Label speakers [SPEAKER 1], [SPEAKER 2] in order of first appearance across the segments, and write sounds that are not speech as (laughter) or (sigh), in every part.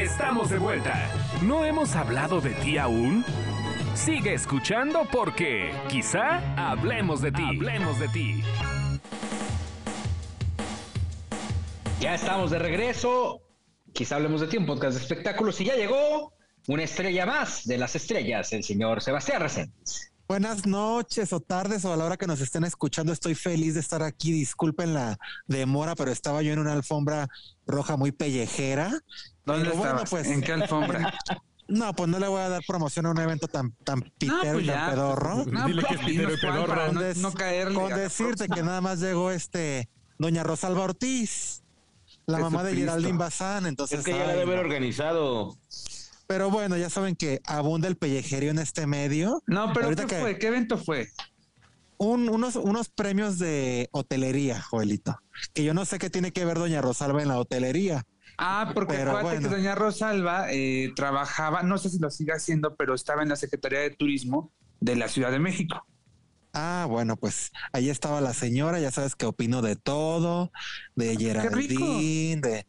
[SPEAKER 1] Estamos de vuelta. ¿No hemos hablado de ti aún? Sigue escuchando porque quizá hablemos de ti. Hablemos de ti.
[SPEAKER 2] Ya estamos de regreso. Quizá hablemos de ti, un podcast de espectáculos. Y ya llegó una estrella más de las estrellas, el señor Sebastián Reséndiz.
[SPEAKER 3] Buenas noches o tardes o a la hora que nos estén escuchando. Estoy feliz de estar aquí. Disculpen la demora, pero estaba yo en una alfombra roja muy pellejera.
[SPEAKER 4] ¿Dónde estabas?
[SPEAKER 3] pues,
[SPEAKER 4] ¿En qué alfombra? (laughs)
[SPEAKER 3] No, pues no le voy a dar promoción a un evento tan, tan pitero
[SPEAKER 4] pues
[SPEAKER 3] y tan
[SPEAKER 4] ya.
[SPEAKER 3] pedorro.
[SPEAKER 4] No,
[SPEAKER 5] Dile
[SPEAKER 4] pues,
[SPEAKER 5] que es pitero y pedorro.
[SPEAKER 4] para no,
[SPEAKER 3] des-
[SPEAKER 4] no caerle.
[SPEAKER 3] Con decirte que nada más llegó este doña Rosalba Ortiz, la mamá de. Geraldine Bazán. Entonces,
[SPEAKER 6] Es que ya la debe haber organizado.
[SPEAKER 3] Pero bueno, ya saben que abunda el pellejerío en este medio.
[SPEAKER 4] No, pero
[SPEAKER 3] Ahorita
[SPEAKER 4] ¿qué
[SPEAKER 3] que-
[SPEAKER 4] fue? ¿Qué evento fue?
[SPEAKER 3] Un- unos, unos premios de hotelería, Joelito. Que yo no sé qué tiene que ver doña Rosalba en la hotelería.
[SPEAKER 4] Ah, porque
[SPEAKER 3] Pero
[SPEAKER 4] acuérdate
[SPEAKER 3] bueno.
[SPEAKER 4] que doña Rosalba eh, trabajaba, no sé si lo sigue haciendo, pero estaba en la Secretaría de Turismo de la Ciudad de México.
[SPEAKER 3] Ah, bueno, pues ahí estaba la señora, ya sabes que opino de todo, de Geraldine, de...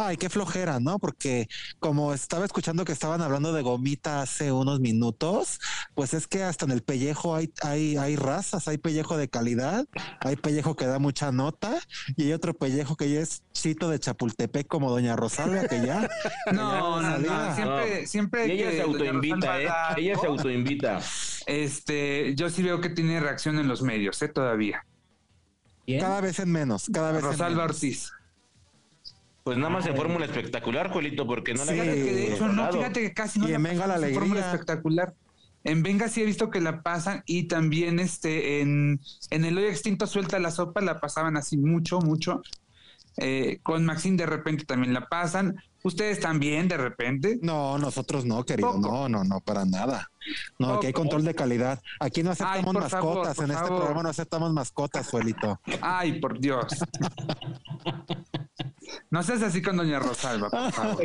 [SPEAKER 3] Ay, qué flojera, ¿no? Porque como estaba escuchando que estaban hablando de gomita hace unos minutos, pues es que hasta en el pellejo hay, hay, hay razas, hay pellejo de calidad, hay pellejo que da mucha nota y hay otro pellejo que ya es chito de Chapultepec como Doña Rosalba, que ya... que
[SPEAKER 4] No,
[SPEAKER 3] ya
[SPEAKER 4] no, no, siempre, siempre
[SPEAKER 6] Y ella
[SPEAKER 4] que
[SPEAKER 6] se autoinvita, ¿eh? Ella se autoinvita.
[SPEAKER 4] Este, yo sí veo que tiene reacción en los medios, ¿eh? Todavía.
[SPEAKER 3] Cada vez en menos, cada vez en
[SPEAKER 4] Rosalba
[SPEAKER 3] menos.
[SPEAKER 4] Ortiz.
[SPEAKER 6] Pues nada más en fórmula espectacular, Juelito, porque no
[SPEAKER 3] Sí.
[SPEAKER 6] la
[SPEAKER 4] Fíjate que de hecho no, fíjate que casi no
[SPEAKER 3] Y en
[SPEAKER 4] la
[SPEAKER 3] Venga la
[SPEAKER 4] su fórmula
[SPEAKER 3] Alegría.
[SPEAKER 4] espectacular. En Venga sí he visto que la pasan y también este en, en el hoy extinto suelta la sopa la pasaban así mucho, mucho. Eh, con Maxine de repente también la pasan. Ustedes también de repente.
[SPEAKER 3] No, nosotros no, querido.
[SPEAKER 4] Poco.
[SPEAKER 3] No, no, no, para nada. No, aquí hay
[SPEAKER 4] Poco.
[SPEAKER 3] control de calidad. Aquí no aceptamos mascotas. en este programa no aceptamos mascotas, Suelito.
[SPEAKER 4] Ay, por Dios. (laughs) No seas así con Doña Rosalba, por favor.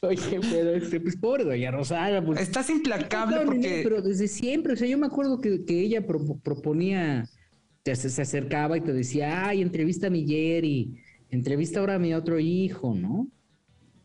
[SPEAKER 7] Oye, pero este, pues pobre doña Rosalba, pues.
[SPEAKER 4] Estás implacable
[SPEAKER 7] No, no, no,
[SPEAKER 4] porque
[SPEAKER 7] pero desde siempre, o sea, yo me acuerdo que, que ella pro- proponía, te- se, acercaba y te decía, ay, entrevista a mi Jerry, entrevista ahora a mi otro hijo, ¿no?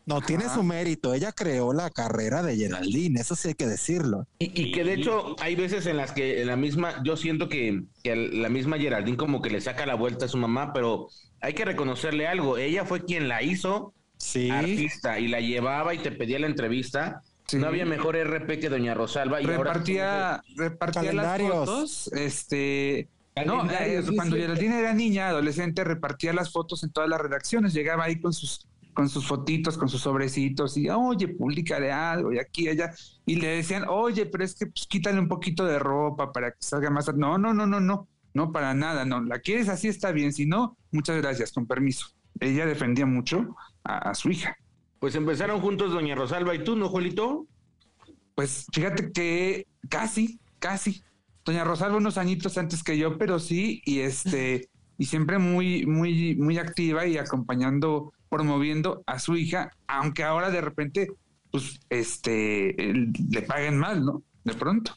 [SPEAKER 3] No, tiene su mérito. Ella creó la carrera de Geraldine, eso sí hay que decirlo.
[SPEAKER 6] Y, y que de hecho hay veces en las que la misma, yo siento que, que la misma Geraldine como que le saca la vuelta a su mamá, pero hay que reconocerle algo. Ella fue quien la hizo
[SPEAKER 3] Sí.
[SPEAKER 6] artista y la llevaba y te pedía la entrevista.
[SPEAKER 4] Sí.
[SPEAKER 6] No había mejor RP que Doña Rosalba. Y ahora-
[SPEAKER 4] repartía, repartía las fotos. Este, no, eh,
[SPEAKER 7] sí,
[SPEAKER 4] cuando
[SPEAKER 7] sí.
[SPEAKER 4] Geraldine era niña, adolescente, repartía las fotos en todas las redacciones. Llegaba ahí con sus con sus fotitos, con sus sobrecitos y, oye, públicale algo y aquí y allá. Y le decían, oye, pero es que pues, quítale un poquito de ropa para que salga más. No, no, no, no, no, no, para nada, no. La quieres así, está bien. Si no, muchas gracias, con permiso. Ella defendía mucho a, a su hija.
[SPEAKER 6] Pues empezaron juntos Doña Rosalba y tú, ¿no, Juelito?
[SPEAKER 4] Pues fíjate que casi, casi. Doña Rosalba unos añitos antes que yo, pero sí, y este, y siempre muy, muy, muy activa y acompañando, promoviendo a su hija, aunque ahora de repente, pues, este, le paguen mal, ¿no? De pronto.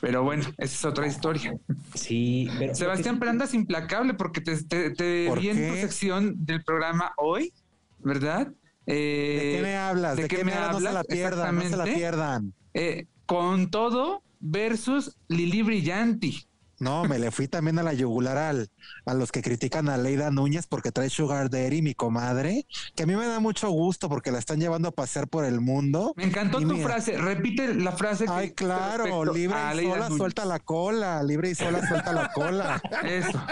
[SPEAKER 4] Pero bueno, esa es otra historia.
[SPEAKER 7] Sí, pero.
[SPEAKER 4] Sebastián, pero andas implacable porque te, te, te
[SPEAKER 3] ¿Por
[SPEAKER 4] vi en tu sección del programa hoy, ¿verdad? Eh,
[SPEAKER 3] ¿De qué me hablas? ¿De, qué, me hablas? No se la pierdan, no se la pierdan.
[SPEAKER 4] eh, con todo versus Lili Brillanti.
[SPEAKER 3] No, me le fui también a la yugular al, a los que critican a Leida Núñez porque trae Sugar Daddy, mi comadre, que a mí me da mucho gusto porque la están llevando a pasear por el mundo.
[SPEAKER 4] Me encantó
[SPEAKER 3] Y
[SPEAKER 4] tu
[SPEAKER 3] mira,
[SPEAKER 4] frase. Repite la frase. que-
[SPEAKER 3] Ay, claro, libre y
[SPEAKER 4] Leida
[SPEAKER 3] sola
[SPEAKER 4] Núñez.
[SPEAKER 3] suelta la cola, libre y sola suelta la cola. (laughs)
[SPEAKER 4] Eso.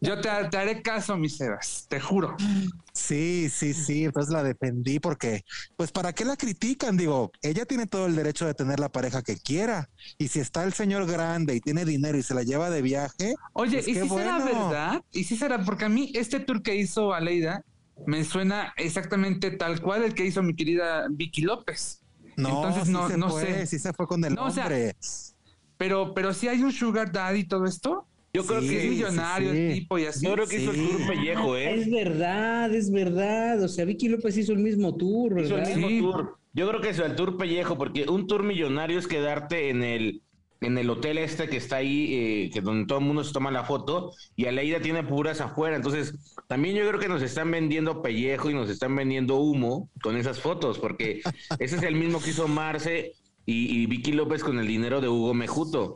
[SPEAKER 4] Yo te, te haré caso, mi Sebas, te juro.
[SPEAKER 3] Sí, sí, sí, entonces la defendí porque, pues, ¿para qué la critican? Digo, ella tiene todo el derecho de tener la pareja que quiera. Y si está el señor grande y tiene dinero y se la lleva de viaje,
[SPEAKER 4] Oye,
[SPEAKER 3] pues
[SPEAKER 4] ¿y si será verdad? ¿Y si será? Porque a mí este tour que hizo Aleida me suena exactamente tal cual el que hizo mi querida Vicky López.
[SPEAKER 3] No,
[SPEAKER 4] Entonces,
[SPEAKER 3] sí
[SPEAKER 4] no-
[SPEAKER 3] se
[SPEAKER 4] no
[SPEAKER 3] fue,
[SPEAKER 4] sé.
[SPEAKER 3] sí se fue con el
[SPEAKER 4] No, o sea,
[SPEAKER 3] hombre.
[SPEAKER 4] Pero, pero si hay un sugar daddy y todo esto.
[SPEAKER 6] Yo creo
[SPEAKER 3] Sí,
[SPEAKER 4] que es millonario
[SPEAKER 3] sí, sí.
[SPEAKER 4] el tipo y así.
[SPEAKER 6] yo creo que hizo el
[SPEAKER 3] Sí.
[SPEAKER 6] tour pellejo, ¿eh?
[SPEAKER 7] Es verdad, es verdad. O sea, Vicky López hizo el mismo tour,
[SPEAKER 6] Hizo el mismo
[SPEAKER 4] Sí.
[SPEAKER 6] tour. Yo creo que es el tour pellejo, porque un tour millonario es quedarte en el en el hotel este que está ahí, eh, que donde todo el mundo se toma la foto, y Aleida tiene puras afuera. Entonces, también yo creo que nos están vendiendo pellejo y nos están vendiendo humo con esas fotos, porque (laughs) ese es el mismo que hizo Marce y, y Vicky López con el dinero de Hugo Mejuto.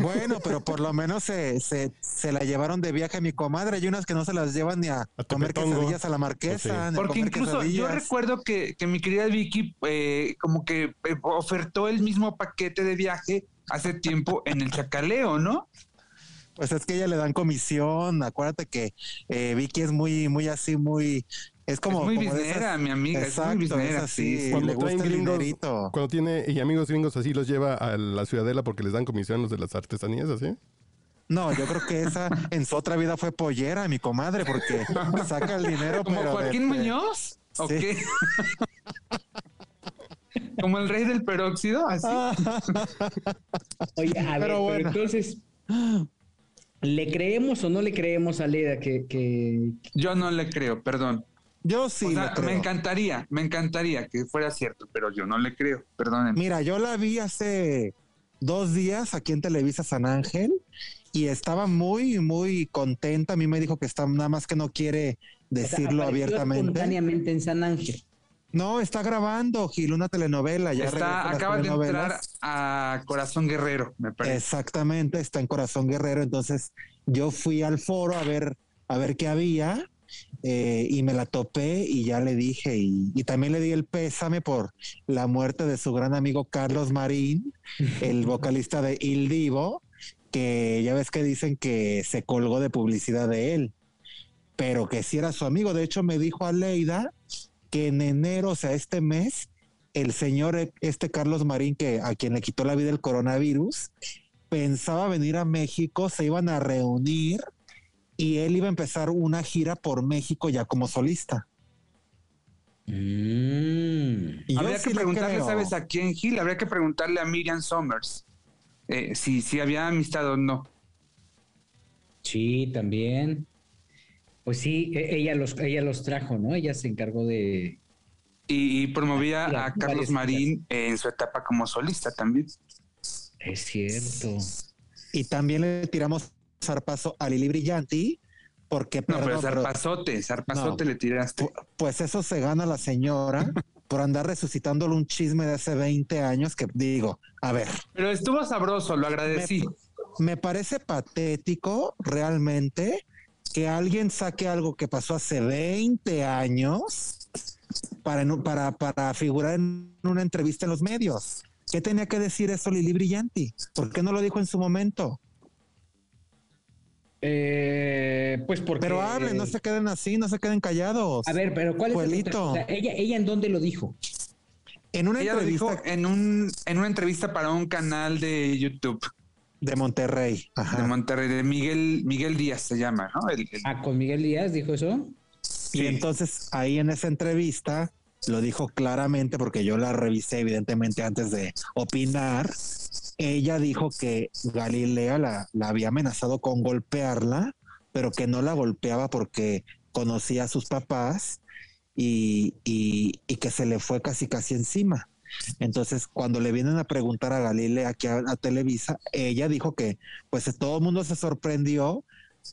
[SPEAKER 3] Bueno, pero por lo menos se, se, se, la llevaron de viaje a mi comadre. Hay unas que no se las llevan ni a, comer quesadillas a la marquesa.
[SPEAKER 4] Pues Porque incluso yo recuerdo que, que, mi querida Vicky eh, como que eh, ofertó el mismo paquete de viaje hace tiempo en el chacaleo, ¿no?
[SPEAKER 3] Pues es que ella le dan comisión. Acuérdate que eh, Vicky es muy, muy así, muy es como.
[SPEAKER 4] muy como mi amiga.
[SPEAKER 3] Exacto, es muy
[SPEAKER 4] así.
[SPEAKER 3] Cuando le gusta el
[SPEAKER 5] Cuando tiene y amigos gringos así los lleva a la ciudadela porque les dan comisión los de las artesanías, así.
[SPEAKER 3] No, yo creo que esa en su otra vida fue pollera, mi comadre, porque saca el dinero.
[SPEAKER 4] ¿Como Joaquín Muñoz? ¿O qué? (laughs) (laughs) Como el rey del peróxido, así. (laughs)
[SPEAKER 7] Oye, a ver, pero, entonces, ¿le creemos o no le creemos a Leda que, que...
[SPEAKER 4] Yo no le creo, perdón.
[SPEAKER 3] Yo sí.
[SPEAKER 4] me encantaría, me encantaría que fuera cierto, pero yo no le creo, perdónenme.
[SPEAKER 3] Mira, yo la vi hace dos días aquí en Televisa San Ángel y estaba muy, muy contenta. A mí me dijo que está nada más que no quiere decirlo abiertamente.
[SPEAKER 7] Espontáneamente en San Ángel.
[SPEAKER 3] No, está grabando, Gil, una telenovela. Ya
[SPEAKER 4] está, acaba de entrar a Corazón Guerrero, me parece.
[SPEAKER 3] Exactamente, está en Corazón Guerrero. Entonces, yo fui al foro a ver, a ver qué había eh, y me la topé y ya le dije y, también le di el pésame por la muerte de su gran amigo Carlos Marín, el (laughs) vocalista de Il Divo, que ya ves que dicen que se colgó de publicidad de él, pero que si era su amigo. De hecho, me dijo a Leida que en enero, o sea, este mes, el señor, este Carlos Marín, que a quien le quitó la vida el coronavirus, pensaba venir a México, se iban a reunir y él iba a empezar una gira por México ya como solista.
[SPEAKER 4] Mm. Habría que preguntarle, ¿sabes a quién Gil? Habría que preguntarle a Miriam Somers eh, si, si había amistad o no.
[SPEAKER 7] Sí, también. Pues sí, e, ella los, ella los trajo, ¿no? Ella se encargó de...
[SPEAKER 4] Y, promovía a Carlos Marín en su etapa como solista también.
[SPEAKER 7] Es cierto.
[SPEAKER 3] Y también le tiramos zarpazo a Lili Brillanti, porque...
[SPEAKER 4] No, pero zarpazote, zarpazote le tiraste.
[SPEAKER 3] Pues eso se gana la señora (laughs) por andar resucitándole un chisme de hace 20 años que digo, a ver.
[SPEAKER 4] Pero estuvo sabroso, lo agradecí.
[SPEAKER 3] Me, parece patético realmente que alguien saque algo que pasó hace 20 años para, para, para figurar en una entrevista en los medios. ¿Qué tenía que decir eso Lili Brillanti? ¿Por qué no lo dijo en su momento?
[SPEAKER 7] Eh, pues porque.
[SPEAKER 3] Pero hablen, no se queden así, no se queden callados.
[SPEAKER 7] A ver, pero ¿cuál es ella, ella en dónde lo dijo?
[SPEAKER 3] En una entrevista.
[SPEAKER 4] en, un, en una entrevista para un canal de YouTube.
[SPEAKER 3] De Monterrey.
[SPEAKER 4] De Monterrey, de Miguel, Miguel Díaz se llama, ¿no?
[SPEAKER 7] Ah, con Miguel Díaz dijo eso.
[SPEAKER 3] Y entonces ahí en esa entrevista lo dijo claramente porque yo la revisé evidentemente antes de opinar ella dijo que Galilea la, había amenazado con golpearla, pero que no la golpeaba porque conocía a sus papás y, que se le fue casi casi encima. Entonces, cuando le vienen a preguntar a Galilea aquí a, Televisa, ella dijo que pues todo el mundo se sorprendió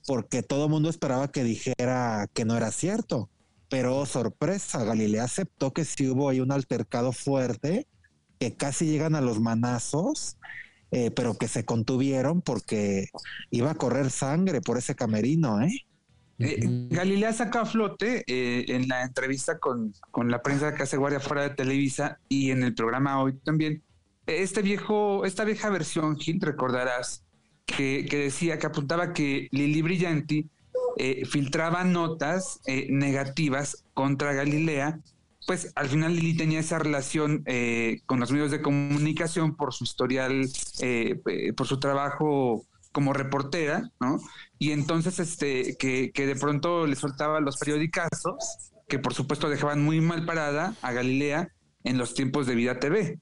[SPEAKER 3] porque todo el mundo esperaba que dijera que no era cierto. Pero sorpresa, Galilea aceptó que sí hubo ahí un altercado fuerte que casi llegan a los manazos, eh, pero que se contuvieron porque iba a correr sangre por ese camerino, ¿eh?
[SPEAKER 4] Eh Galilea saca a flote eh, en la entrevista con, con, la prensa que hace guardia fuera de Televisa y en el programa hoy también. Este viejo, esta vieja versión, Gil, recordarás, que, que decía, que apuntaba que Lili Brillanti filtraba notas negativas contra Galilea pues al final Lili tenía esa relación eh, con los medios de comunicación por su historial, eh, eh, por su trabajo como reportera, ¿no? Y entonces, este, que, que de pronto le soltaba los periodicazos, que por supuesto dejaban muy mal parada a Galilea en los tiempos de Vida TV.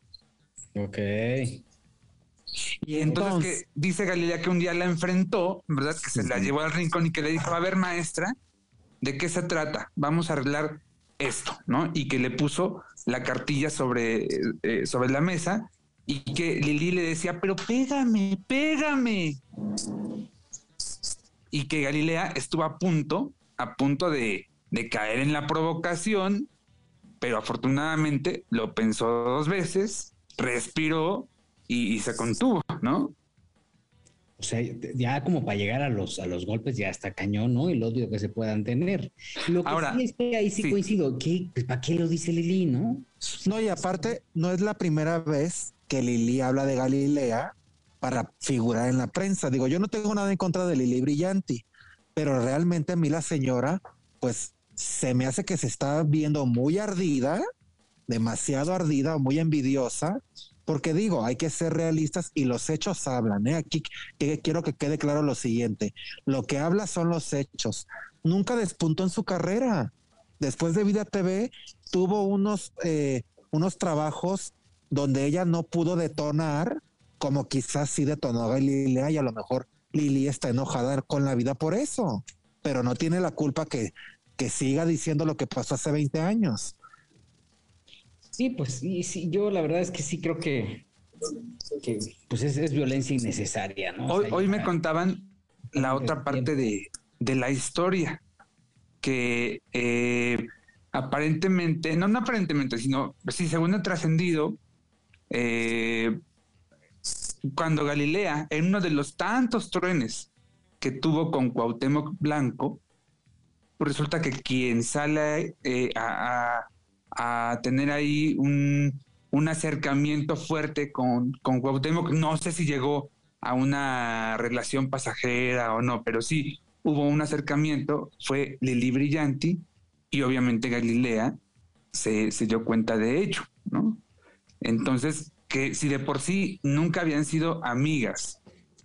[SPEAKER 7] Ok.
[SPEAKER 4] Y entonces, que dice Galilea que un día la enfrentó, ¿verdad? Que se la llevó al rincón y que le dijo, a ver, maestra, ¿de qué se trata? Vamos a arreglar esto, ¿no? Y que le puso la cartilla sobre, eh, sobre la mesa y que Lili le decía, pero pégame, pégame. Y que Galilea estuvo a punto, a punto de, de caer en la provocación, pero afortunadamente lo pensó dos veces, respiró y, y se contuvo, ¿no?
[SPEAKER 7] O sea, ya como para llegar a los, a los golpes ya está cañón, ¿no? El odio que se puedan tener. Lo que
[SPEAKER 4] Ahora,
[SPEAKER 7] sí es que ahí sí,
[SPEAKER 4] sí.
[SPEAKER 7] coincido. ¿Qué, pues, ¿Para qué lo dice Lili, no?
[SPEAKER 3] No, y aparte, no es la primera vez que Lili habla de Galilea para figurar en la prensa. Digo, yo no tengo nada en contra de Lili Brillanti, pero realmente a mí la señora, pues se me hace que se está viendo muy ardida, demasiado ardida muy envidiosa, porque digo, hay que ser realistas y los hechos hablan. ¿eh? Aquí quiero que quede claro lo siguiente, lo que habla son los hechos. Nunca despuntó en su carrera. Después de Vida TV, tuvo unos, eh, unos trabajos donde ella no pudo detonar, como quizás sí detonó Galilea y a lo mejor Lili está enojada con la vida por eso, pero no tiene la culpa que, que siga diciendo lo que pasó hace 20 años.
[SPEAKER 7] Sí, pues sí, sí, yo la verdad es que sí creo que, que pues es, es violencia innecesaria, ¿no? O
[SPEAKER 4] Hoy,
[SPEAKER 7] sea,
[SPEAKER 4] hoy
[SPEAKER 7] ya-
[SPEAKER 4] me contaban la otra parte de, de la historia, que eh, aparentemente, no, no aparentemente, sino, sí, según ha trascendido, eh, cuando Galilea, en uno de los tantos truenes que tuvo con Cuauhtémoc Blanco, pues resulta que quien sale eh, a, a- a tener ahí un, un acercamiento fuerte con, con Cuauhtémoc, no sé si llegó a una relación pasajera o no, pero sí hubo un acercamiento, fue Lili Brillanti y obviamente Galilea se, se dio cuenta de ello, ¿no? Entonces, que si de por sí nunca habían sido amigas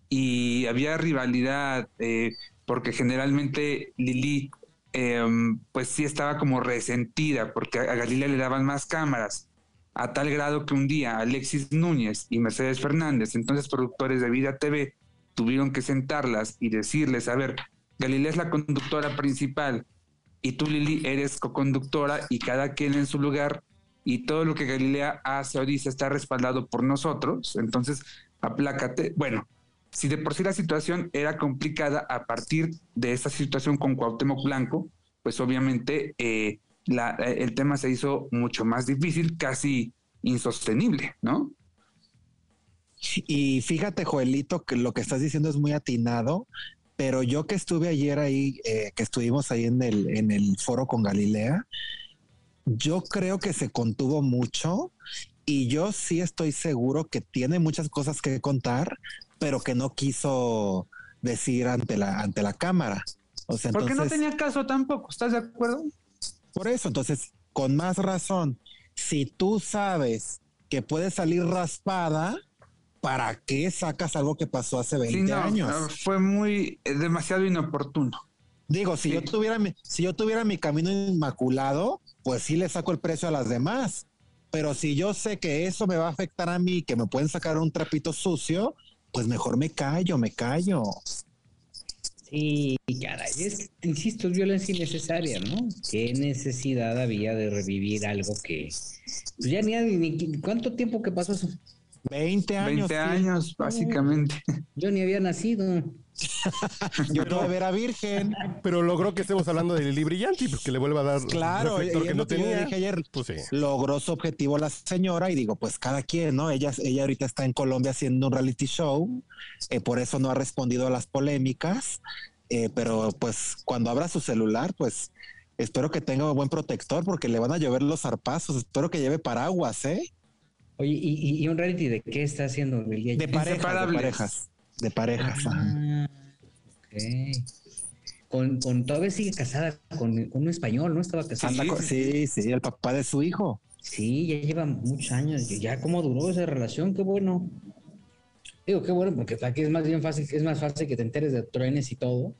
[SPEAKER 4] y había rivalidad, eh, porque generalmente Lili, eh, pues sí estaba como resentida, porque a Galilea le daban más cámaras, a tal grado que un día Alexis Núñez y Mercedes Fernández, entonces productores de Vida TV, tuvieron que sentarlas y decirles, a ver, Galilea es la conductora principal y tú Lili eres coconductora y cada quien en su lugar y todo lo que Galilea hace o dice está respaldado por nosotros, entonces aplácate. Bueno, si de por sí la situación era complicada a partir de esa situación con Cuauhtémoc Blanco, pues obviamente eh, la- el tema se hizo mucho más difícil, casi insostenible, ¿no?
[SPEAKER 3] Y fíjate, Joelito, que lo que estás diciendo es muy atinado, pero yo que estuve ayer ahí, eh, que estuvimos ahí en el, en el foro con Galilea, yo creo que se contuvo mucho y yo sí estoy seguro que tiene muchas cosas que contar, pero que no quiso decir ante la, ante la cámara. O sea,
[SPEAKER 4] Porque no tenía caso tampoco, ¿estás de acuerdo?
[SPEAKER 3] por eso, entonces, con más razón, si tú sabes que puedes salir raspada, ¿para qué sacas algo que pasó hace 20
[SPEAKER 4] Sí, no,
[SPEAKER 3] años?
[SPEAKER 4] fue muy eh, demasiado inoportuno.
[SPEAKER 3] Digo, si
[SPEAKER 4] sí.
[SPEAKER 3] yo tuviera mi, si yo tuviera mi camino inmaculado, pues sí le saco el precio a las demás. Pero si yo sé que eso me va a afectar a mí, que me pueden sacar un trapito sucio, pues mejor me callo, me callo.
[SPEAKER 7] Sí, caray, es insisto, es violencia innecesaria, ¿no? ¿Qué necesidad había de revivir algo que pues ya ni, ni cuánto tiempo que pasó eso?
[SPEAKER 3] 20 años.
[SPEAKER 4] 20
[SPEAKER 3] sí.
[SPEAKER 4] años, básicamente.
[SPEAKER 7] Yo ni había nacido. (laughs)
[SPEAKER 3] Yo todavía era virgen.
[SPEAKER 5] Pero logró que estemos hablando de Lili Brillanti, pues que le vuelva a dar
[SPEAKER 3] Claro, es
[SPEAKER 5] que no tenía.
[SPEAKER 3] dije ayer.
[SPEAKER 5] Pues sí.
[SPEAKER 3] logró su objetivo la señora y digo, pues cada quien, ¿no? Ella, ella ahorita está en Colombia haciendo un reality show, eh, por eso no ha respondido a las polémicas, eh, pero pues cuando abra su celular, pues espero que tenga un buen protector porque le van a llover los zarpazos, espero que lleve paraguas, ¿eh?
[SPEAKER 7] Oye, ¿y, y- y un reality de qué está haciendo el día?
[SPEAKER 3] De parejas, de parejas, de parejas.
[SPEAKER 7] Ah, ok. Con, con todavía sigue casada con, con un español, ¿no? Estaba casada.
[SPEAKER 3] Con- sí, sí, el papá de su hijo.
[SPEAKER 7] Sí, ya lleva muchos años. y Ya cómo duró esa relación, qué bueno. Digo, qué bueno, porque aquí es más bien fácil, es más fácil que te enteres de truenes y todo.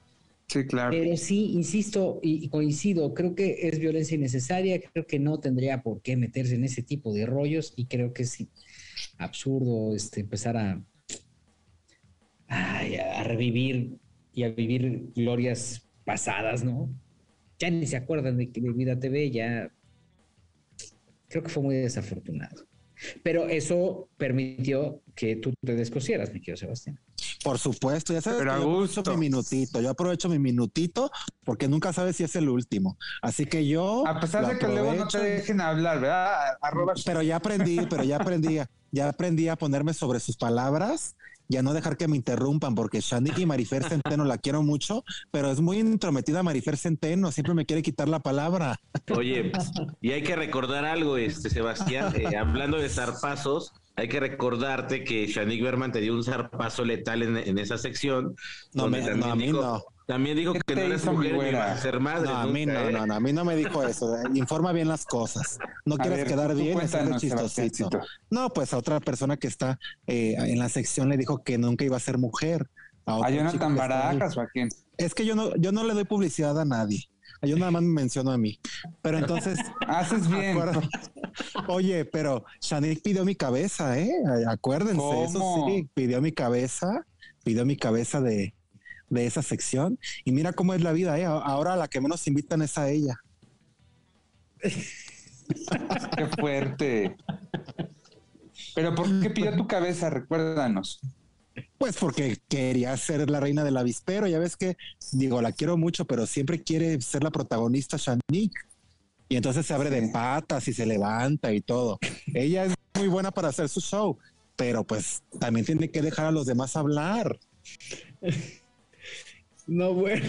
[SPEAKER 4] Sí, claro.
[SPEAKER 7] Pero sí, insisto y, coincido, creo que es violencia innecesaria, creo que no tendría por qué meterse en ese tipo de rollos y creo que es absurdo este, empezar a, a revivir y a vivir glorias pasadas, ¿no? Ya ni se acuerdan de de Vida TV, ya creo que fue muy desafortunado. Pero eso permitió que tú te descosieras, mi querido Sebastián.
[SPEAKER 3] Por supuesto, ya sabes
[SPEAKER 4] Pero
[SPEAKER 3] que yo aprovecho mi minutito, yo aprovecho mi minutito porque nunca sabes si es el último. Así que yo
[SPEAKER 4] A pesar de que luego no te dejen hablar, ¿verdad? Arroba
[SPEAKER 3] Pero ya aprendí, pero ya aprendí, ya aprendí a ponerme sobre sus palabras y a no dejar que me interrumpan, porque Shanik y Marifer Centeno la quiero mucho, pero es muy intrometida Marifer Centeno, siempre me quiere quitar la palabra.
[SPEAKER 6] Oye, y hay que recordar algo, este Sebastián, eh, hablando de zarpazos, hay que recordarte que Shanik Berman te dio un zarpazo letal en, en esa sección.
[SPEAKER 3] No, me- no, a mí
[SPEAKER 6] dijo-
[SPEAKER 3] no.
[SPEAKER 6] También dijo
[SPEAKER 4] ¿Qué
[SPEAKER 6] que no eres mujer ni vas a ser madre.
[SPEAKER 3] No, a mí
[SPEAKER 6] nunca,
[SPEAKER 3] no,
[SPEAKER 6] ¿eh?
[SPEAKER 3] no, no, a mí no me dijo eso. Informa bien las cosas. No
[SPEAKER 4] A
[SPEAKER 3] quieres
[SPEAKER 4] ver,
[SPEAKER 3] quedar bien,
[SPEAKER 4] cuéntanos,
[SPEAKER 3] chistosito. No, pues a otra persona que está eh, en la sección le dijo que nunca iba a ser mujer. A
[SPEAKER 4] A Jonathan. Barajas o a quién.
[SPEAKER 3] Es que yo no, yo no le doy publicidad a nadie. Yo nada más me menciono a mí. Pero entonces, (laughs)
[SPEAKER 4] Haces bien.
[SPEAKER 3] oye, pero Shanik pidió mi cabeza, ¿eh? Acuérdense, eso sí, pidió mi cabeza, pidió mi cabeza de, de esa sección. Y mira cómo es la vida, ¿eh? Ahora a la que menos invitan es a ella.
[SPEAKER 4] Qué fuerte. Pero ¿por qué pidió tu cabeza? Recuérdanos.
[SPEAKER 3] Pues porque quería ser la reina del avispero. Ya ves que, digo, la quiero mucho, pero siempre quiere ser la protagonista Shanik. Y entonces se abre de patas y se levanta y todo. Ella es muy buena para hacer su show, pero pues también tiene que dejar a los demás hablar. (laughs)
[SPEAKER 7] No, bueno.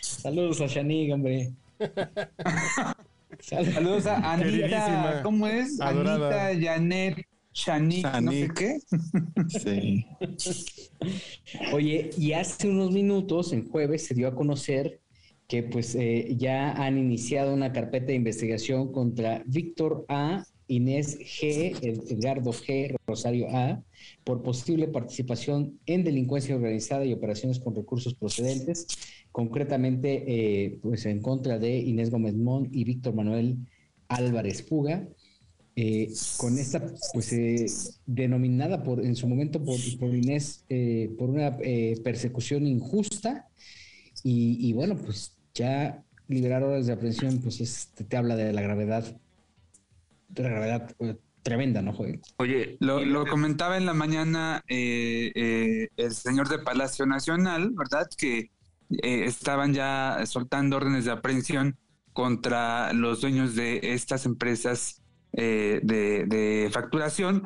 [SPEAKER 7] Saludos a Shanik, hombre. Sal-
[SPEAKER 4] Saludos a (laughs) Anita. ¿Cómo es?
[SPEAKER 5] adorada.
[SPEAKER 4] Anita, Janet, Shanik, no sé
[SPEAKER 3] Shanik.
[SPEAKER 4] qué.
[SPEAKER 3] Sí.
[SPEAKER 7] Oye, y hace unos minutos, en jueves, se dio a conocer que pues eh, ya han iniciado una carpeta de investigación contra Víctor A, Inés G, Ed- Edgardo G, Rosario A, por posible participación en delincuencia organizada y operaciones con recursos procedentes, concretamente eh, pues en contra de Inés Gómez Mon y Víctor Manuel Álvarez Puga. Eh, con esta, pues, eh, denominada por, en su momento por, por Inés, eh, por una eh, persecución injusta. Y, bueno, pues ya liberar órdenes de aprehensión, pues es- te, habla de la gravedad, de la gravedad eh, tremenda, ¿no, Joel?
[SPEAKER 6] Oye,
[SPEAKER 4] Lo, lo comentaba en la mañana eh, eh, el señor de Palacio Nacional, ¿verdad? Que eh, estaban ya soltando órdenes de aprehensión contra los dueños de estas empresas eh, de, facturación.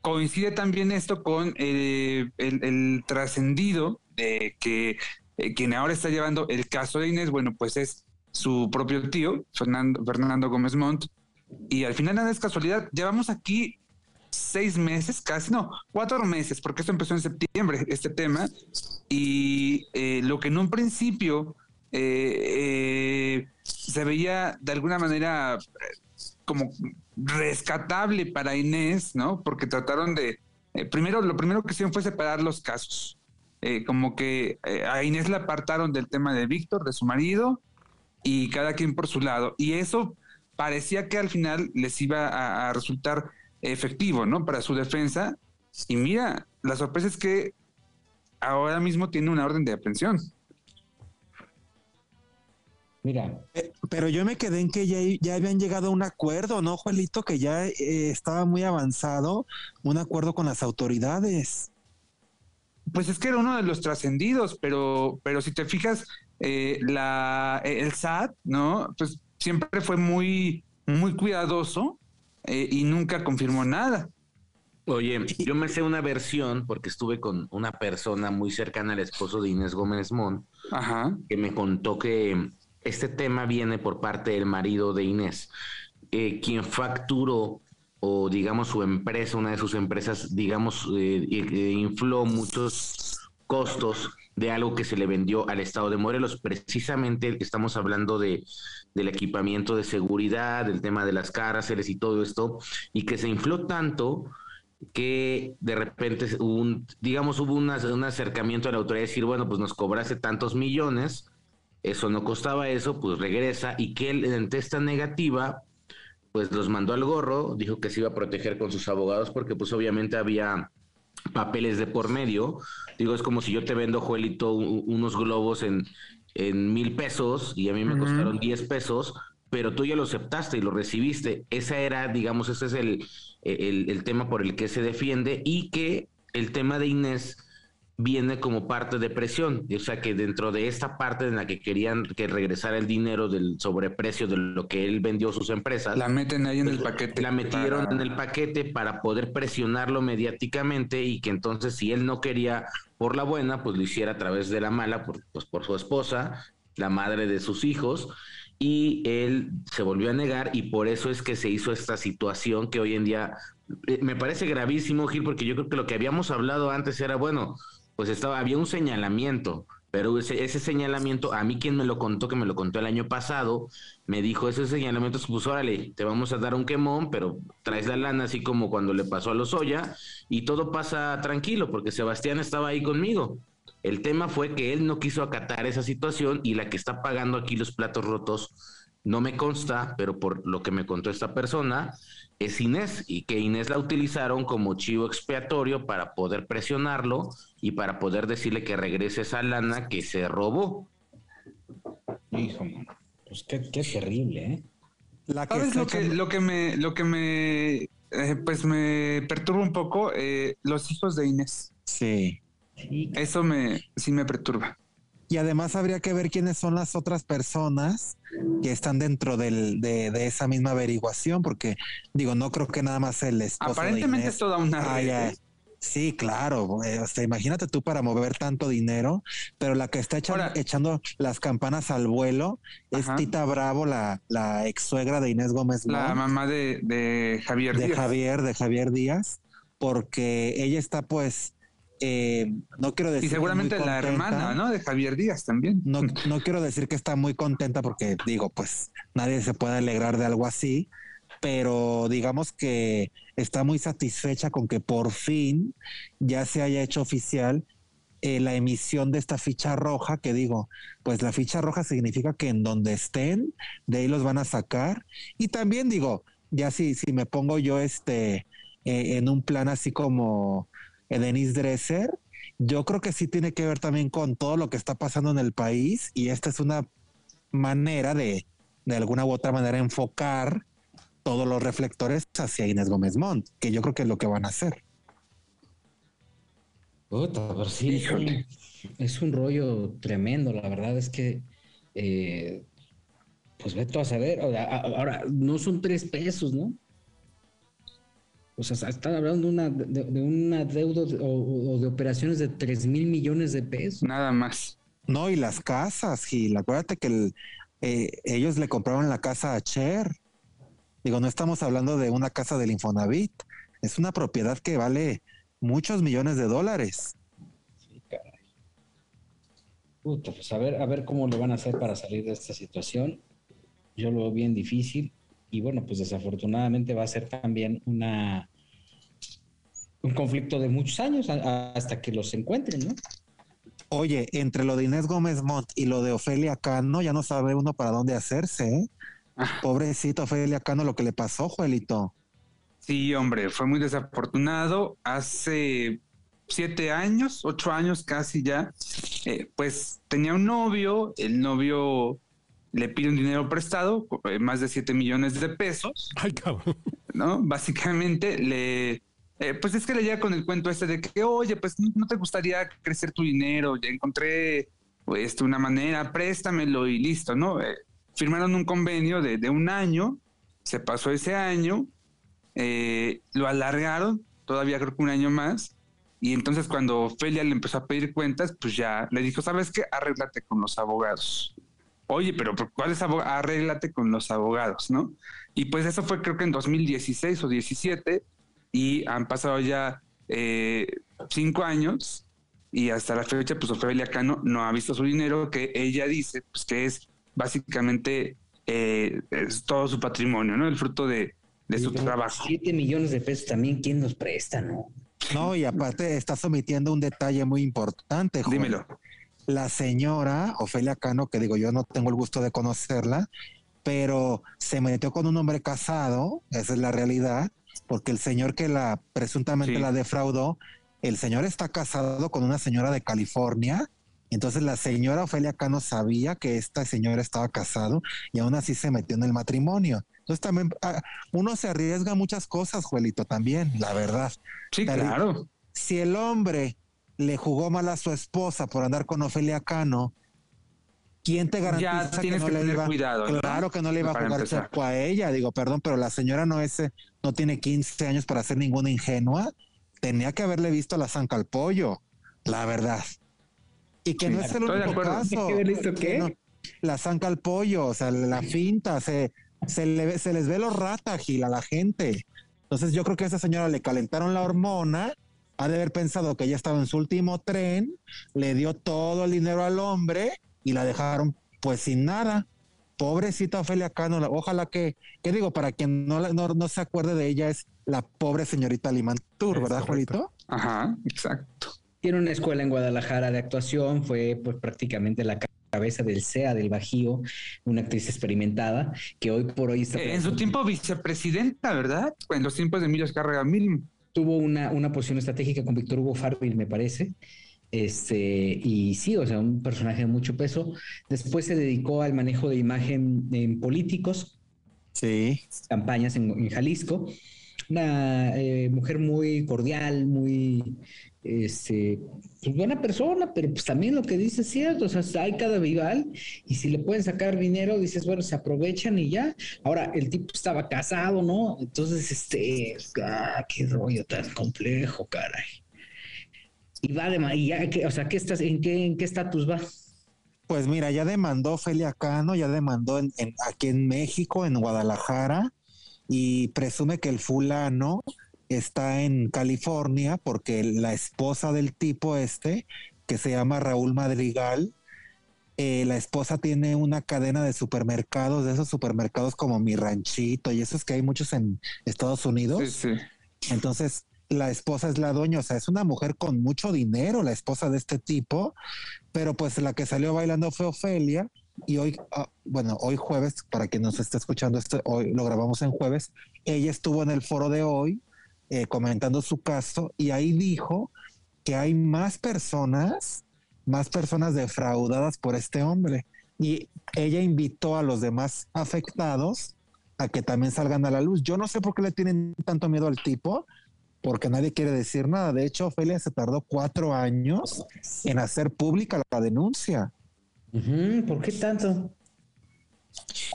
[SPEAKER 4] Coincide también esto con eh, el, trascendido de que eh, quien ahora está llevando el caso de Inés, bueno, pues es su propio tío, Fernando, Fernando Gómez Montt, y al final nada es casualidad. Llevamos aquí seis meses, casi no, cuatro meses, porque esto empezó en septiembre, este tema, y eh, lo que en un principio se veía de alguna manera como rescatable para Inés, ¿no? Porque trataron de, eh, primero, lo primero que hicieron fue separar los casos. Eh, como que eh, a Inés la apartaron del tema de Víctor, de su marido, y cada quien por su lado. Y eso parecía que al final les iba a, a resultar efectivo, ¿no? Para su defensa. Y mira, la sorpresa es que ahora mismo tiene una orden de aprehensión.
[SPEAKER 7] Mira,
[SPEAKER 3] Eh, Pero yo me quedé en que ya, ya habían llegado a un acuerdo, ¿no, Juelito? Que ya eh, estaba muy avanzado un acuerdo con las autoridades.
[SPEAKER 4] Pues es que era uno de los trascendidos, pero, pero si te fijas, eh, la, el SAT, ¿no? Pues siempre fue muy, muy cuidadoso eh, y nunca confirmó nada.
[SPEAKER 6] Oye, yo me sé una versión porque estuve con una persona muy cercana al esposo de Inés Gómez Mon
[SPEAKER 4] Ajá.
[SPEAKER 6] que me contó que este tema viene por parte del marido de Inés, eh, quien facturó o digamos su empresa, una de sus empresas, digamos, eh, eh, infló muchos costos de algo que se le vendió al estado de Morelos. Precisamente estamos hablando de, del equipamiento de seguridad, del tema de las cárceles y todo esto, y que se infló tanto que de repente hubo un, digamos, hubo un acercamiento a la autoridad de decir, bueno, pues nos cobraste tantos millones, eso no costaba eso, pues regresa, y que él ante esta negativa, pues los mandó al gorro, dijo que se iba a proteger con sus abogados, porque pues obviamente había papeles de por medio. Digo, es como si yo te vendo, Joelito, u- unos globos en, en mil pesos y a mí me costaron 10 pesos, pero tú ya lo aceptaste y lo recibiste. Esa era, digamos, ese es el, el, el tema por el que se defiende y que el tema de Inés viene como parte de presión, o sea que dentro de esta parte en la que querían que regresara el dinero del sobreprecio de lo que él vendió sus empresas,
[SPEAKER 4] La meten ahí en el
[SPEAKER 6] pues,
[SPEAKER 4] paquete.
[SPEAKER 6] la metieron
[SPEAKER 4] para-
[SPEAKER 6] en el paquete para poder presionarlo mediáticamente y que entonces si él no quería por la buena, pues lo hiciera a través de la mala, por, pues por su esposa, la madre de sus hijos, y él se volvió a negar y por eso es que se hizo esta situación que hoy en día eh, me parece gravísimo, Gil, porque yo creo que lo que habíamos hablado antes era, bueno, pues estaba, había un señalamiento, pero ese, señalamiento, a mí quien me lo contó, que me lo contó el año pasado, me dijo, ese señalamiento, pues órale, te vamos a dar un quemón, pero traes la lana así como cuando le pasó a los Oya, y todo pasa tranquilo, porque Sebastián estaba ahí conmigo. El tema fue que él no quiso acatar esa situación y la que está pagando aquí los platos rotos no me consta, pero por lo que me contó esta persona, es Inés y que Inés la utilizaron como chivo expiatorio para poder presionarlo y para poder decirle que regrese esa lana que se robó.
[SPEAKER 7] Hijo. Pues qué, qué terrible, ¿eh?
[SPEAKER 3] La que
[SPEAKER 4] ¿Sabes
[SPEAKER 3] está
[SPEAKER 4] lo que, lo que me, lo que me, eh, pues me perturba un poco? Eh, los hijos de Inés.
[SPEAKER 3] Sí.
[SPEAKER 7] Sí,
[SPEAKER 4] Eso me, sí me perturba.
[SPEAKER 3] Y además habría que ver quiénes son las otras personas que están dentro del, de, de esa misma averiguación, porque digo, no creo que nada más el esposo
[SPEAKER 4] Aparentemente
[SPEAKER 3] de
[SPEAKER 4] es toda una red,
[SPEAKER 3] haya-
[SPEAKER 4] ¿eh?
[SPEAKER 3] Sí, claro. eh, o sea, imagínate tú para mover tanto dinero, pero la que está echando, las campanas al vuelo es. Tita Bravo, la, la ex suegra de Inés Gómez
[SPEAKER 4] La mamá de, de Javier
[SPEAKER 3] de
[SPEAKER 4] Díaz.
[SPEAKER 3] Javier, de Javier Díaz, porque ella está pues, eh, no quiero decir
[SPEAKER 4] Y seguramente la hermana, ¿no? De Javier Díaz también.
[SPEAKER 3] No, (laughs) no quiero decir que está muy contenta porque digo, pues nadie se puede alegrar de algo así, pero digamos que está muy satisfecha con que por fin ya se haya hecho oficial eh, la emisión de esta ficha roja, que digo, pues la ficha roja significa que en donde estén, de ahí los van a sacar. Y también digo, ya si, si me pongo yo este eh, en un plan así como Denise Dresser, yo creo que sí tiene que ver también con todo lo que está pasando en el país y esta es una manera de, de alguna u otra manera, enfocar todos los reflectores hacia Inés Gómez Montt, que yo creo que es lo que van a hacer.
[SPEAKER 7] Puta, pero sí, es un, es un rollo tremendo. La verdad es que, eh, pues ve tú a saber. o sea, a- Ahora, no son tres pesos, ¿no? O sea, están hablando de una, de, de una deuda de- o, o de operaciones de 3 mil millones de pesos.
[SPEAKER 4] Nada más.
[SPEAKER 3] No, y las casas, Gil, acuérdate que el- eh, ellos le compraron la casa a Cher. Digo, no estamos hablando de una casa del Infonavit, es una propiedad que vale muchos millones de dólares.
[SPEAKER 7] Sí, caray. Puta, pues a ver, a ver cómo le van a hacer para salir de esta situación. Yo lo veo bien difícil. Y bueno, pues desafortunadamente va a ser también una un conflicto de muchos años hasta que los encuentren, ¿no?
[SPEAKER 3] Oye, entre lo de Inés Gómez Montt y lo de Ofelia Cano, ya no sabe uno para dónde hacerse, ¿eh? Pobrecito Ofelia Cano, lo que le pasó, Juelito.
[SPEAKER 4] Sí, hombre, fue muy desafortunado. Hace siete años, ocho años casi ya, eh, pues tenía un novio, el novio le pide un dinero prestado, eh, más de siete millones de pesos,
[SPEAKER 5] Ay, cabrón.
[SPEAKER 4] ¿no? Básicamente le, eh, pues es que le llega con el cuento este de que, oye, pues no te gustaría crecer tu dinero, ya encontré pues, una manera, préstamelo y listo, ¿no? Eh, firmaron un convenio de, de un año, se pasó ese año, eh, lo alargaron, todavía creo que un año más, y entonces cuando Ofelia le empezó a pedir cuentas, pues ya le dijo, ¿sabes qué? Arréglate con los abogados. Oye, pero ¿por ¿cuáles abogados? Arréglate con los abogados, ¿no? Y pues eso fue creo que en 2016 o 17 y han pasado ya eh, cinco años y hasta la fecha pues Ofelia Cano no ha visto su dinero que ella dice pues que es básicamente eh, es todo su patrimonio, ¿no? El fruto de, de su trabajo.
[SPEAKER 7] Siete millones de pesos también, ¿quién nos presta, no?
[SPEAKER 3] No, y aparte estás omitiendo un detalle muy importante, Joel.
[SPEAKER 4] Dímelo.
[SPEAKER 3] La señora Ofelia Cano, que digo, yo no tengo el gusto de conocerla, pero se metió con un hombre casado, esa es la realidad, porque el señor que la presuntamente
[SPEAKER 4] Sí.
[SPEAKER 3] la defraudó, el señor está casado con una señora de California, Entonces la señora Ofelia Cano sabía que esta señora estaba casado y aún así se metió en el matrimonio. Entonces también ah, uno se arriesga muchas cosas, Juelito, también, la verdad.
[SPEAKER 4] Sí, claro.
[SPEAKER 3] Si el hombre le jugó mal a su esposa por andar con Ofelia Cano, ¿quién te garantiza
[SPEAKER 4] que no le iba
[SPEAKER 3] cuidado, Claro que no le iba a jugar choco a ella, digo, perdón, pero la señora no es no tiene 15 años para ser ninguna ingenua, tenía que haberle visto la zanca al pollo, la verdad. Y que no es el único caso. ¿Qué? la zanca al pollo, o sea, la finta, se, se, le, se les ve los rata, Gil, a la gente. Entonces yo creo que a esa señora le calentaron la hormona, ha de haber pensado que ella estaba en su último tren, le dio todo el dinero al hombre y la dejaron pues sin nada. Pobrecita Ofelia Cano, ojalá que, ¿qué digo? Para quien no, no, no se acuerde de ella, es la pobre señorita Limantur, ¿verdad, Juanito?
[SPEAKER 4] Ajá, exacto.
[SPEAKER 7] Tiene una escuela en Guadalajara de actuación, fue pues prácticamente la cabeza del CEA del Bajío, una actriz experimentada que hoy por hoy está...
[SPEAKER 4] en su tiempo vicepresidenta, ¿verdad? En los tiempos de Emilio Escarrega Mil.
[SPEAKER 7] Tuvo una, una posición estratégica con Víctor Hugo Farville, me parece. Este, y sí, o sea, un personaje de mucho peso. Después se dedicó al manejo de imagen en políticos,
[SPEAKER 3] sí.
[SPEAKER 7] campañas en, Jalisco. Una eh, mujer muy cordial, muy este, pues buena persona, pero pues también lo que dice es cierto, o sea, hay cada vival y si le pueden sacar dinero, dices, bueno, se aprovechan y ya. Ahora, el tipo estaba casado, ¿no? Entonces, este, ah, qué rollo tan complejo, caray. Y va de, y ya, o sea, ¿qué estás, en qué, en qué estatus va?
[SPEAKER 3] Pues mira, ya demandó Felia Cano, ya demandó en, aquí en México, en Guadalajara, y presume que el fulano está en California porque la esposa del tipo este, que se llama Raúl Madrigal, eh, la esposa tiene una cadena de supermercados, de esos supermercados como Mi Ranchito y esos que hay muchos en Estados Unidos. Sí, sí. Entonces, la esposa es la dueña, o sea, es una mujer con mucho dinero, la esposa de este tipo, pero pues la que salió bailando fue Ofelia y hoy, ah, bueno, hoy jueves, para quien nos esté escuchando esto, hoy lo grabamos en jueves, ella estuvo en el foro de hoy eh, comentando su caso y ahí dijo que hay más personas, más personas defraudadas por este hombre. Y ella invitó a los demás afectados a que también salgan a la luz. Yo no sé por qué le tienen tanto miedo al tipo, porque nadie quiere decir nada. De hecho, Ofelia se tardó cuatro años en hacer pública la denuncia.
[SPEAKER 7] ¿Por qué tanto?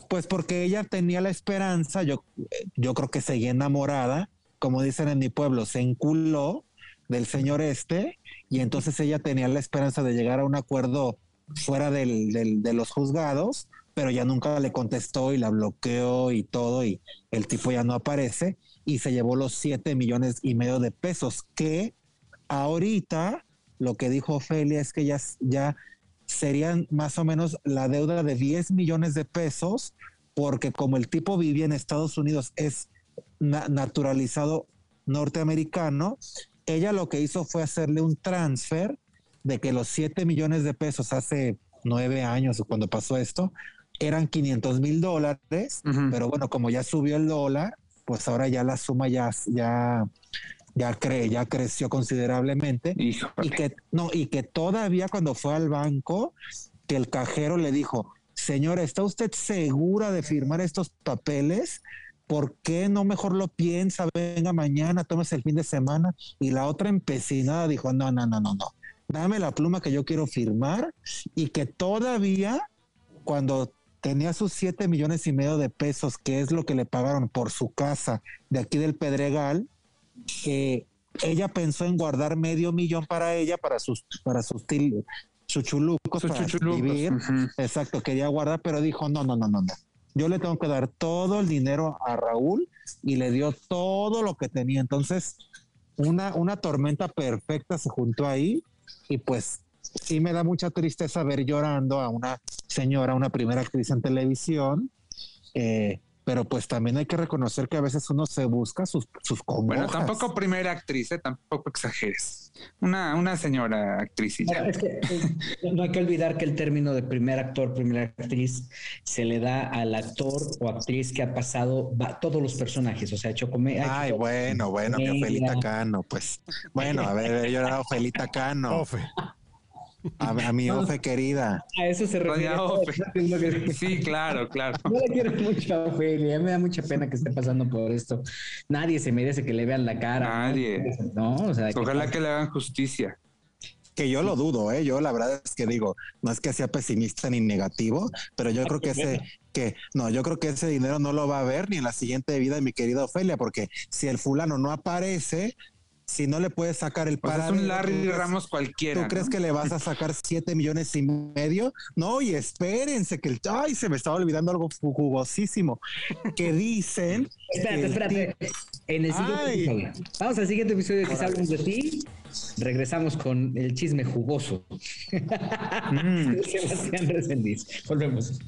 [SPEAKER 3] Pues porque ella tenía la esperanza, yo, yo creo que seguía enamorada como dicen en mi pueblo, se enculó del señor este y entonces ella tenía la esperanza de llegar a un acuerdo fuera del, de los juzgados, pero ya nunca le contestó y la bloqueó y todo y el tipo ya no aparece y se llevó los siete millones y medio de pesos que ahorita lo que dijo Ofelia es que ya, ya serían más o menos la deuda de 10 millones de pesos porque como el tipo vivía en Estados Unidos es naturalizado norteamericano, ella lo que hizo fue hacerle un transfer de que los 7 millones de pesos hace nueve años cuando pasó esto eran 500 mil dólares, pero bueno, como ya subió el dólar, pues ahora ya la suma ya, ya, ya, cree, ya creció considerablemente. Y que no y que todavía cuando fue al banco que el cajero le dijo señora está usted segura de firmar estos papeles ¿por qué no mejor lo piensa? Venga mañana, tomes el fin de semana. Y la otra empecinada dijo, no, no, no, no, no. Dame la pluma que yo quiero firmar y que todavía cuando tenía sus siete millones y medio de pesos, que es lo que le pagaron por su casa de aquí del Pedregal, que ella pensó en guardar medio millón para ella, para sus, para sus chuchulucos, para vivir. Exacto, quería guardar, pero dijo, no, no, no, no, no yo le tengo que dar todo el dinero a Raúl y le dio todo lo que tenía. Entonces, una, una tormenta perfecta se juntó ahí y pues sí me da mucha tristeza ver llorando a una señora, una primera actriz en televisión, eh, pero pues también hay que reconocer que a veces uno se busca sus, sus
[SPEAKER 4] Bueno, tampoco primera actriz, ¿eh? tampoco exageres. Una, una señora actriz.
[SPEAKER 7] Eh, no hay que olvidar que el término de primer actor, primera actriz, se le da al actor o actriz que ha pasado todos los personajes, o sea, ha hecho comedia.
[SPEAKER 3] Ay, bueno, bueno, mi Ofelita Cano, pues. Bueno, a ver, yo era Ofelita Cano. A, mi Ofe querida.
[SPEAKER 7] A eso se refiere. (laughs)
[SPEAKER 4] Sí, claro, claro.
[SPEAKER 7] No le quiero mucho a Ofelia, me da mucha pena que esté pasando por esto. Nadie se merece que le vean la cara.
[SPEAKER 4] Nadie.
[SPEAKER 7] No, o sea,
[SPEAKER 4] Ojalá que le hagan justicia
[SPEAKER 3] que yo lo dudo, ¿eh? Yo la verdad es que digo, no es que sea pesimista ni negativo, pero yo creo que ese, que, no, yo creo que ese dinero no lo va a ver ni en la siguiente vida de mi querida Ofelia, porque si el fulano no aparece, si no le puedes sacar el
[SPEAKER 4] pues
[SPEAKER 3] para.
[SPEAKER 4] Es un Larry Ramos cualquiera.
[SPEAKER 3] ¿Tú crees que le vas a sacar siete millones y medio? No, y espérense que el. Ay, se me estaba olvidando algo jugosísimo. Que dicen. (laughs)
[SPEAKER 7] espérate, espérate. En el siguiente episodio. Vamos al siguiente episodio que hablamos de ti. Regresamos con el chisme jugoso. Mm. (laughs) Sebastián Resendiz. Volvemos.